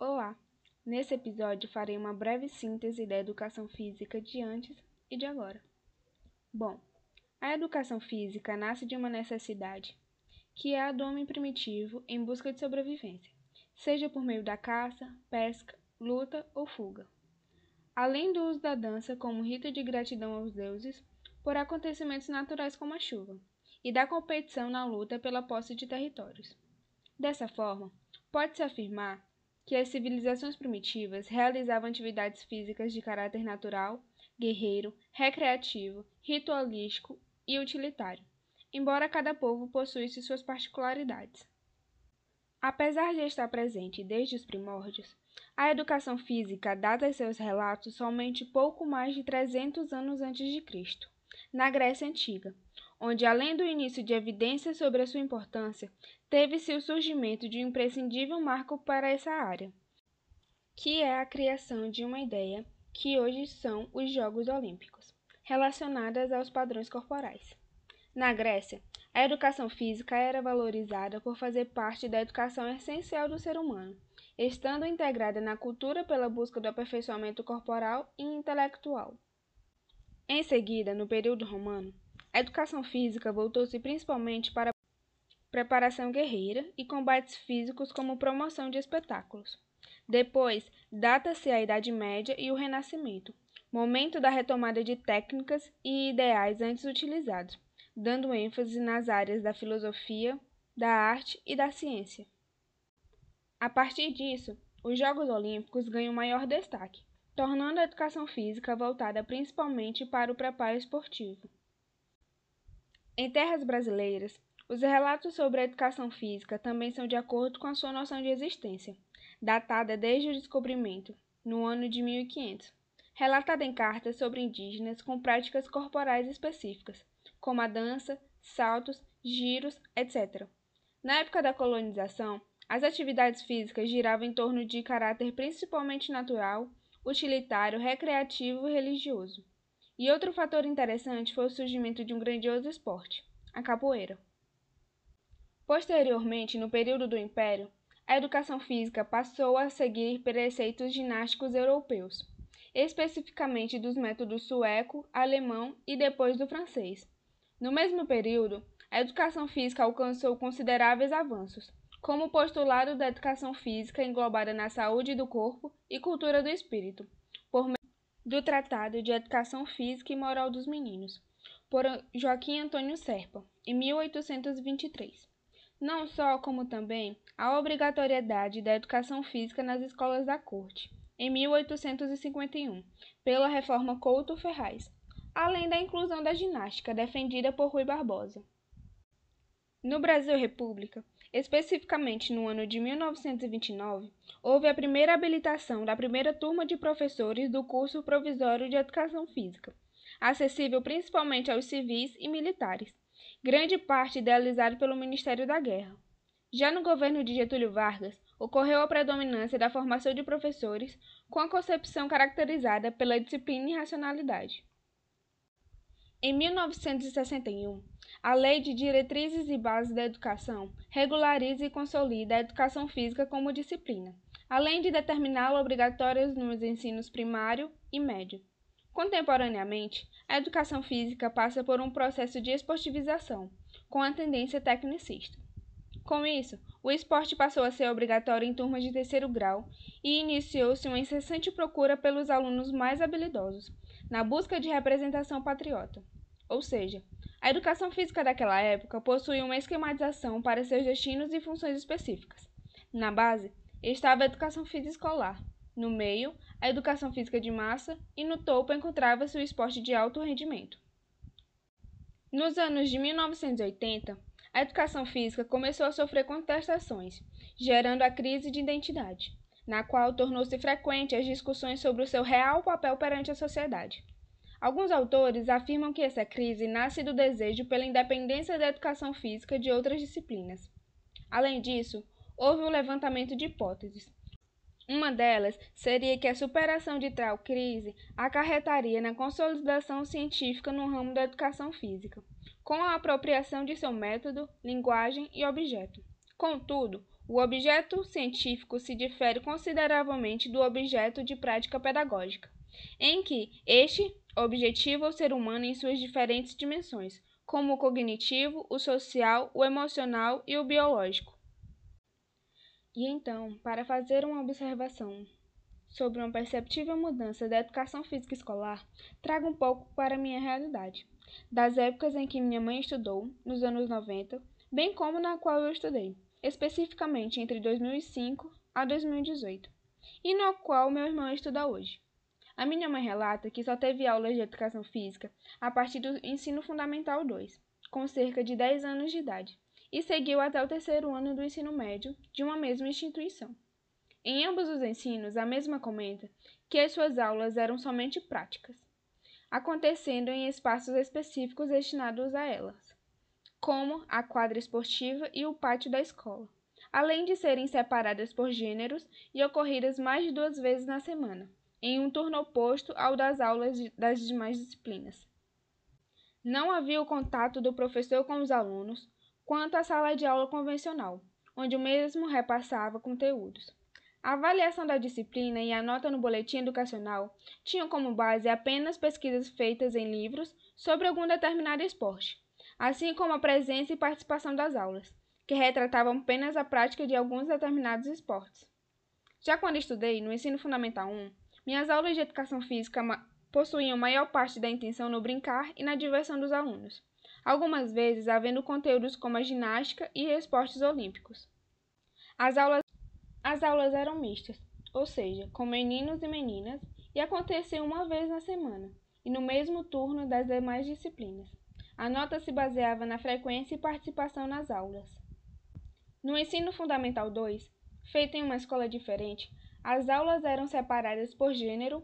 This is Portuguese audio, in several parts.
Olá! Nesse episódio farei uma breve síntese da educação física de antes e de agora. Bom, a educação física nasce de uma necessidade, que é a do homem primitivo em busca de sobrevivência, seja por meio da caça, pesca, luta ou fuga. Além do uso da dança como rito de gratidão aos deuses por acontecimentos naturais como a chuva, e da competição na luta pela posse de territórios. Dessa forma, pode-se afirmar que as civilizações primitivas realizavam atividades físicas de caráter natural, guerreiro, recreativo, ritualístico e utilitário, embora cada povo possuísse suas particularidades. Apesar de estar presente desde os primórdios, a educação física data seus relatos somente pouco mais de 300 anos antes de Cristo, na Grécia Antiga, onde, além do início de evidências sobre a sua importância, teve-se o surgimento de um imprescindível marco para essa área, que é a criação de uma ideia que hoje são os Jogos Olímpicos, relacionadas aos padrões corporais. Na Grécia, a educação física era valorizada por fazer parte da educação essencial do ser humano, estando integrada na cultura pela busca do aperfeiçoamento corporal e intelectual. Em seguida, no período romano, a educação física voltou-se principalmente para preparação guerreira e combates físicos como promoção de espetáculos. Depois, data-se a Idade Média e o Renascimento, momento da retomada de técnicas e ideais antes utilizados, dando ênfase nas áreas da filosofia, da arte e da ciência. A partir disso, os Jogos Olímpicos ganham maior destaque, tornando a educação física voltada principalmente para o preparo esportivo. Em terras brasileiras, os relatos sobre a educação física também são de acordo com a sua noção de existência, datada desde o descobrimento, no ano de 1500, relatada em cartas sobre indígenas com práticas corporais específicas, como a dança, saltos, giros, etc. Na época da colonização, as atividades físicas giravam em torno de caráter principalmente natural, utilitário, recreativo e religioso. E outro fator interessante foi o surgimento de um grandioso esporte, a capoeira. Posteriormente, no período do Império, a educação física passou a seguir preceitos ginásticos europeus, especificamente dos métodos sueco, alemão e depois do francês. No mesmo período, a educação física alcançou consideráveis avanços, como o postulado da educação física englobada na saúde do corpo e cultura do espírito, do Tratado de Educação Física e Moral dos Meninos, por Joaquim Antônio Serpa, em 1823. Não só, como também a obrigatoriedade da educação física nas escolas da corte, em 1851, pela reforma Couto Ferraz, além da inclusão da ginástica, defendida por Rui Barbosa. No Brasil República, Especificamente no ano de 1929, houve a primeira habilitação da primeira turma de professores do curso provisório de Educação Física, acessível principalmente aos civis e militares, grande parte idealizado pelo Ministério da Guerra. Já no governo de Getúlio Vargas, ocorreu a predominância da formação de professores com a concepção caracterizada pela disciplina e racionalidade. Em 1961, a Lei de Diretrizes e Bases da Educação regulariza e consolida a educação física como disciplina, além de determiná-la obrigatória nos ensinos primário e médio. Contemporaneamente, a educação física passa por um processo de esportivização, com a tendência tecnicista. Com isso, o esporte passou a ser obrigatório em turmas de terceiro grau e iniciou-se uma incessante procura pelos alunos mais habilidosos, na busca de representação patriota. Ou seja, a educação física daquela época possuía uma esquematização para seus destinos e funções específicas. Na base estava a educação física escolar, no meio, a educação física de massa e no topo encontrava-se o esporte de alto rendimento. Nos anos de 1980, a educação física começou a sofrer contestações, gerando a crise de identidade, na qual tornou-se frequente as discussões sobre o seu real papel perante a sociedade. Alguns autores afirmam que essa crise nasce do desejo pela independência da educação física de outras disciplinas. Além disso, houve um levantamento de hipóteses. Uma delas seria que a superação de tal crise acarretaria na consolidação científica no ramo da educação física, com a apropriação de seu método, linguagem e objeto. Contudo, O objeto científico se difere consideravelmente do objeto de prática pedagógica, em que este objetiva o ser humano em suas diferentes dimensões, como o cognitivo, o social, o emocional e o biológico. E então, para fazer uma observação sobre uma perceptível mudança da educação física escolar, trago um pouco para a minha realidade, das épocas em que minha mãe estudou, nos anos 90, bem como na qual eu estudei, especificamente entre 2005 a 2018, e no qual meu irmão estuda hoje. A minha mãe relata que só teve aulas de educação física a partir do ensino fundamental 2, com cerca de 10 anos de idade e seguiu até o terceiro ano do ensino médio de uma mesma instituição. Em ambos os ensinos, a mesma comenta que as suas aulas eram somente práticas, acontecendo em espaços específicos destinados a elas, como a quadra esportiva e o pátio da escola, além de serem separadas por gêneros e ocorridas mais de duas vezes na semana, em um turno oposto ao das aulas das demais disciplinas. Não havia o contato do professor com os alunos, quanto à sala de aula convencional, onde o mesmo repassava conteúdos. A avaliação da disciplina e a nota no boletim educacional tinham como base apenas pesquisas feitas em livros sobre algum determinado esporte, assim como a presença e participação das aulas, que retratavam apenas a prática de alguns determinados esportes. Já quando estudei no ensino fundamental 1, minhas aulas de educação física possuíam maior parte da intenção no brincar e na diversão dos alunos, algumas vezes havendo conteúdos como a ginástica e esportes olímpicos. As aulas, as aulas eram mistas, ou seja, com meninos e meninas, e aconteciam uma vez na semana, e no mesmo turno das demais disciplinas. A nota se baseava na frequência e participação nas aulas. No ensino fundamental 2, feito em uma escola diferente, as aulas eram separadas por gênero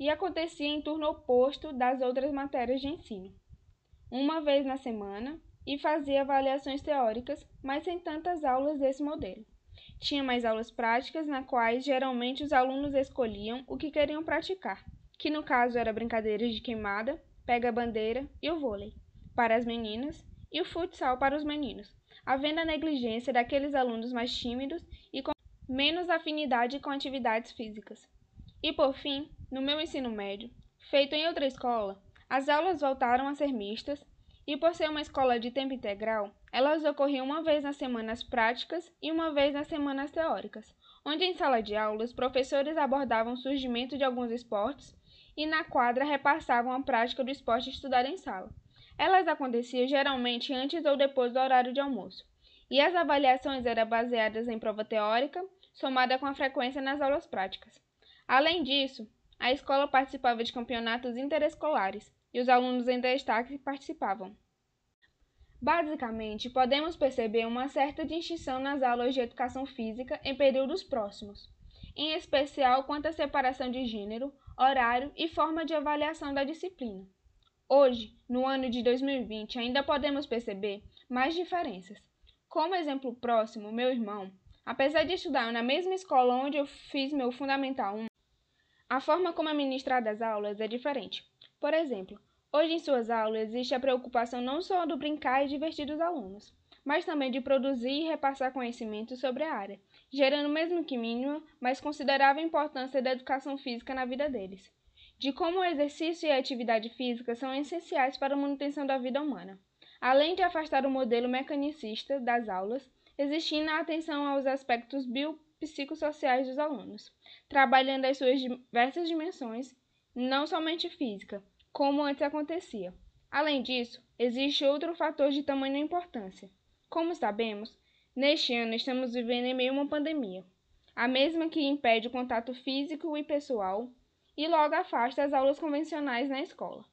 e acontecia em turno oposto das outras matérias de ensino uma vez na semana e fazia avaliações teóricas, mas sem tantas aulas desse modelo. Tinha mais aulas práticas, na quais geralmente os alunos escolhiam o que queriam praticar, que no caso era brincadeiras de queimada, pega-bandeira e o vôlei, para as meninas, e o futsal para os meninos, havendo a negligência daqueles alunos mais tímidos e com menos afinidade com atividades físicas. E por fim, no meu ensino médio, feito em outra escola, as aulas voltaram a ser mistas e, por ser uma escola de tempo integral, elas ocorriam uma vez nas semanas práticas e uma vez nas semanas teóricas, onde em sala de aula os professores abordavam o surgimento de alguns esportes e na quadra repassavam a prática do esporte estudado em sala. Elas aconteciam geralmente antes ou depois do horário de almoço, e as avaliações eram baseadas em prova teórica, somada com a frequência nas aulas práticas. Além disso, a escola participava de campeonatos interescolares, e os alunos em destaque participavam. Basicamente, podemos perceber uma certa distinção nas aulas de educação física em períodos próximos, em especial quanto à separação de gênero, horário e forma de avaliação da disciplina. Hoje, no ano de 2020, ainda podemos perceber mais diferenças. Como exemplo próximo, meu irmão, apesar de estudar na mesma escola onde eu fiz meu Fundamental 1, a forma como é ministrada as aulas é diferente. Por exemplo, hoje em suas aulas existe a preocupação não só do brincar e divertir dos alunos, mas também de produzir e repassar conhecimento sobre a área, gerando mesmo que mínima, mas considerável importância da educação física na vida deles, de como o exercício e a atividade física são essenciais para a manutenção da vida humana, além de afastar o modelo mecanicista das aulas, existindo a atenção aos aspectos biopsicossociais dos alunos, trabalhando as suas diversas dimensões, não somente física, como antes acontecia. Além disso, existe outro fator de tamanha importância. Como sabemos, neste ano estamos vivendo em meio a uma pandemia, a mesma que impede o contato físico e pessoal e logo afasta as aulas convencionais na escola.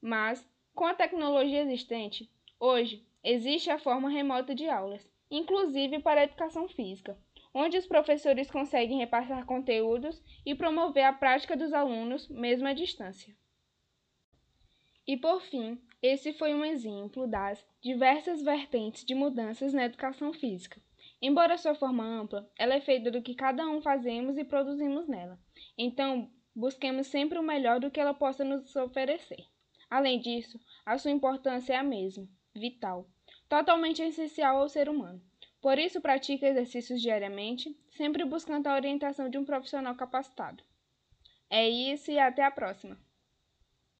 Mas, com a tecnologia existente, hoje existe a forma remota de aulas, inclusive para a educação física, onde os professores conseguem repassar conteúdos e promover a prática dos alunos, mesmo à distância. E por fim, esse foi um exemplo das diversas vertentes de mudanças na educação física. Embora sua forma ampla, ela é feita do que cada um fazemos e produzimos nela. Então, busquemos sempre o melhor do que ela possa nos oferecer. Além disso, a sua importância é a mesma, vital, totalmente essencial ao ser humano, Por isso, pratique exercícios diariamente, sempre buscando a orientação de um profissional capacitado. É isso e até a próxima!